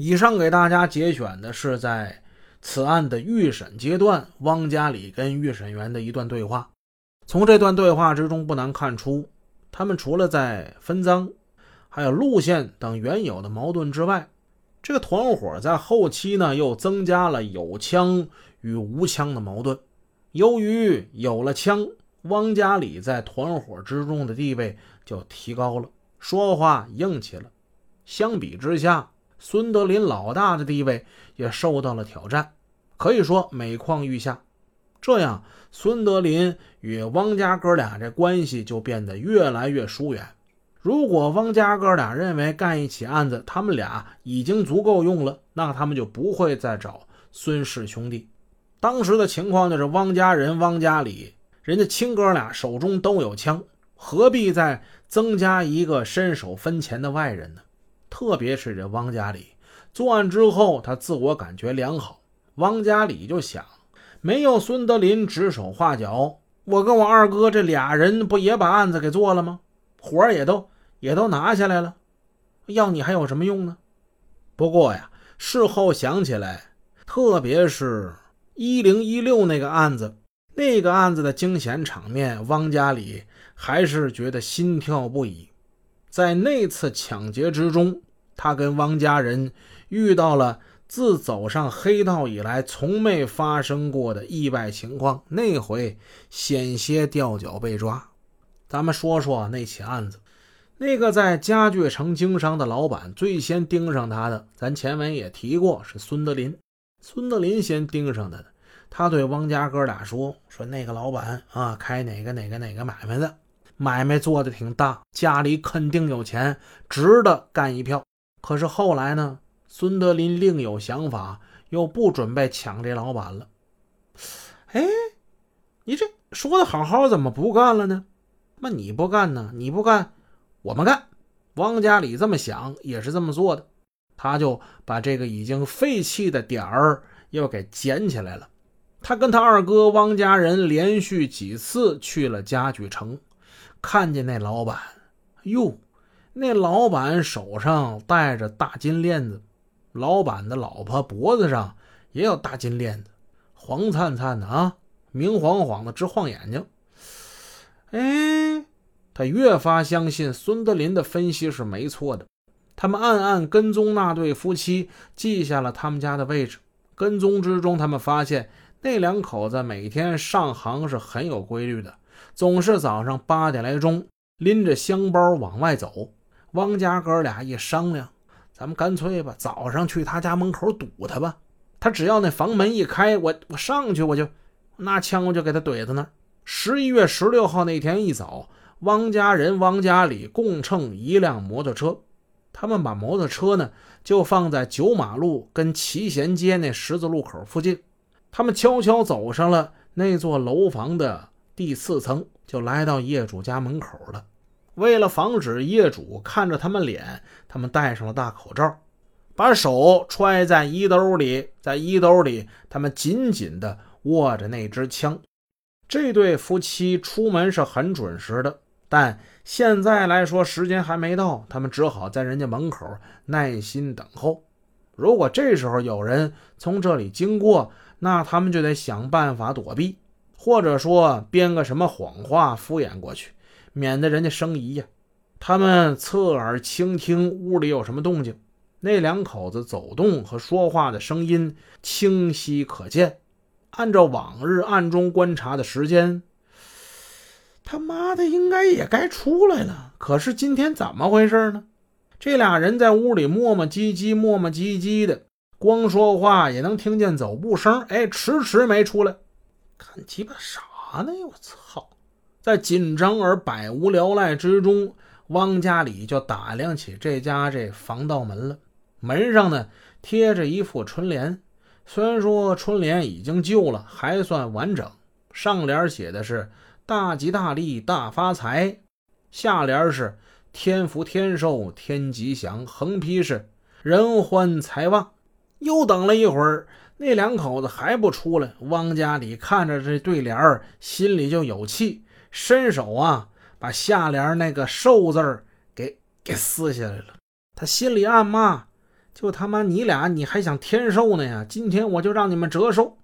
以上给大家节选的是在此案的预审阶段，汪家里跟预审员的一段对话。从这段对话之中，不难看出，他们除了在分赃、还有路线等原有的矛盾之外，这个团伙在后期呢又增加了有枪与无枪的矛盾。由于有了枪，汪家里在团伙之中的地位就提高了，说话硬气了。相比之下，孙德林老大的地位也受到了挑战，可以说每况愈下。这样，孙德林与汪家哥俩这关系就变得越来越疏远。如果汪家哥俩认为干一起案子，他们俩已经足够用了，那他们就不会再找孙氏兄弟。当时的情况就是汪家人、汪家里人家亲哥俩手中都有枪，何必再增加一个伸手分钱的外人呢？特别是这汪家里作案之后，他自我感觉良好。汪家里就想，没有孙德林指手画脚，我跟我二哥这俩人不也把案子给做了吗？活也都也都拿下来了，要你还有什么用呢？不过呀，事后想起来，特别是一零一六那个案子，那个案子的惊险场面，汪家里还是觉得心跳不已。在那次抢劫之中，他跟汪家人遇到了自走上黑道以来从没发生过的意外情况。那回险些掉脚被抓。咱们说说那起案子，那个在家具城经商的老板最先盯上他的，咱前文也提过，是孙德林。孙德林先盯上他的，他对汪家哥俩说：“说那个老板啊，开哪个哪个哪个买卖的。”买卖做的挺大，家里肯定有钱，值得干一票。可是后来呢，孙德林另有想法，又不准备抢这老板了。哎，你这说的好好，怎么不干了呢？那你不干呢？你不干，我们干。汪家里这么想，也是这么做的。他就把这个已经废弃的点儿又给捡起来了。他跟他二哥汪家人连续几次去了家具城。看见那老板，哟，那老板手上戴着大金链子，老板的老婆脖子上也有大金链子，黄灿灿的啊，明晃晃的直晃眼睛。哎，他越发相信孙德林的分析是没错的。他们暗暗跟踪那对夫妻，记下了他们家的位置。跟踪之中，他们发现那两口子每天上行是很有规律的。总是早上八点来钟，拎着箱包往外走。汪家哥俩一商量，咱们干脆吧，早上去他家门口堵他吧。他只要那房门一开，我我上去，我就拿枪，我就给他怼在那儿。十一月十六号那天一早，汪家人、汪家里共乘一辆摩托车，他们把摩托车呢就放在九马路跟齐贤街那十字路口附近。他们悄悄走上了那座楼房的。第四层就来到业主家门口了。为了防止业主看着他们脸，他们戴上了大口罩，把手揣在衣兜里，在衣兜里，他们紧紧地握着那支枪。这对夫妻出门是很准时的，但现在来说时间还没到，他们只好在人家门口耐心等候。如果这时候有人从这里经过，那他们就得想办法躲避。或者说编个什么谎话敷衍过去，免得人家生疑呀。他们侧耳倾听屋里有什么动静，那两口子走动和说话的声音清晰可见。按照往日暗中观察的时间，他妈的应该也该出来了。可是今天怎么回事呢？这俩人在屋里磨磨唧唧、磨磨唧唧的，光说话也能听见走步声，哎，迟迟没出来。看鸡巴啥呢？我操！在紧张而百无聊赖之中，汪家里就打量起这家这防盗门了。门上呢贴着一副春联，虽然说春联已经旧了，还算完整。上联写的是“大吉大利大发财”，下联是“天福天寿天吉祥”，横批是“人欢财旺”。又等了一会儿。那两口子还不出来，汪家里看着这对联，心里就有气，伸手啊，把下联那个“寿”字给给撕下来了。他心里暗骂：就他妈你俩你还想天寿呢呀？今天我就让你们折寿。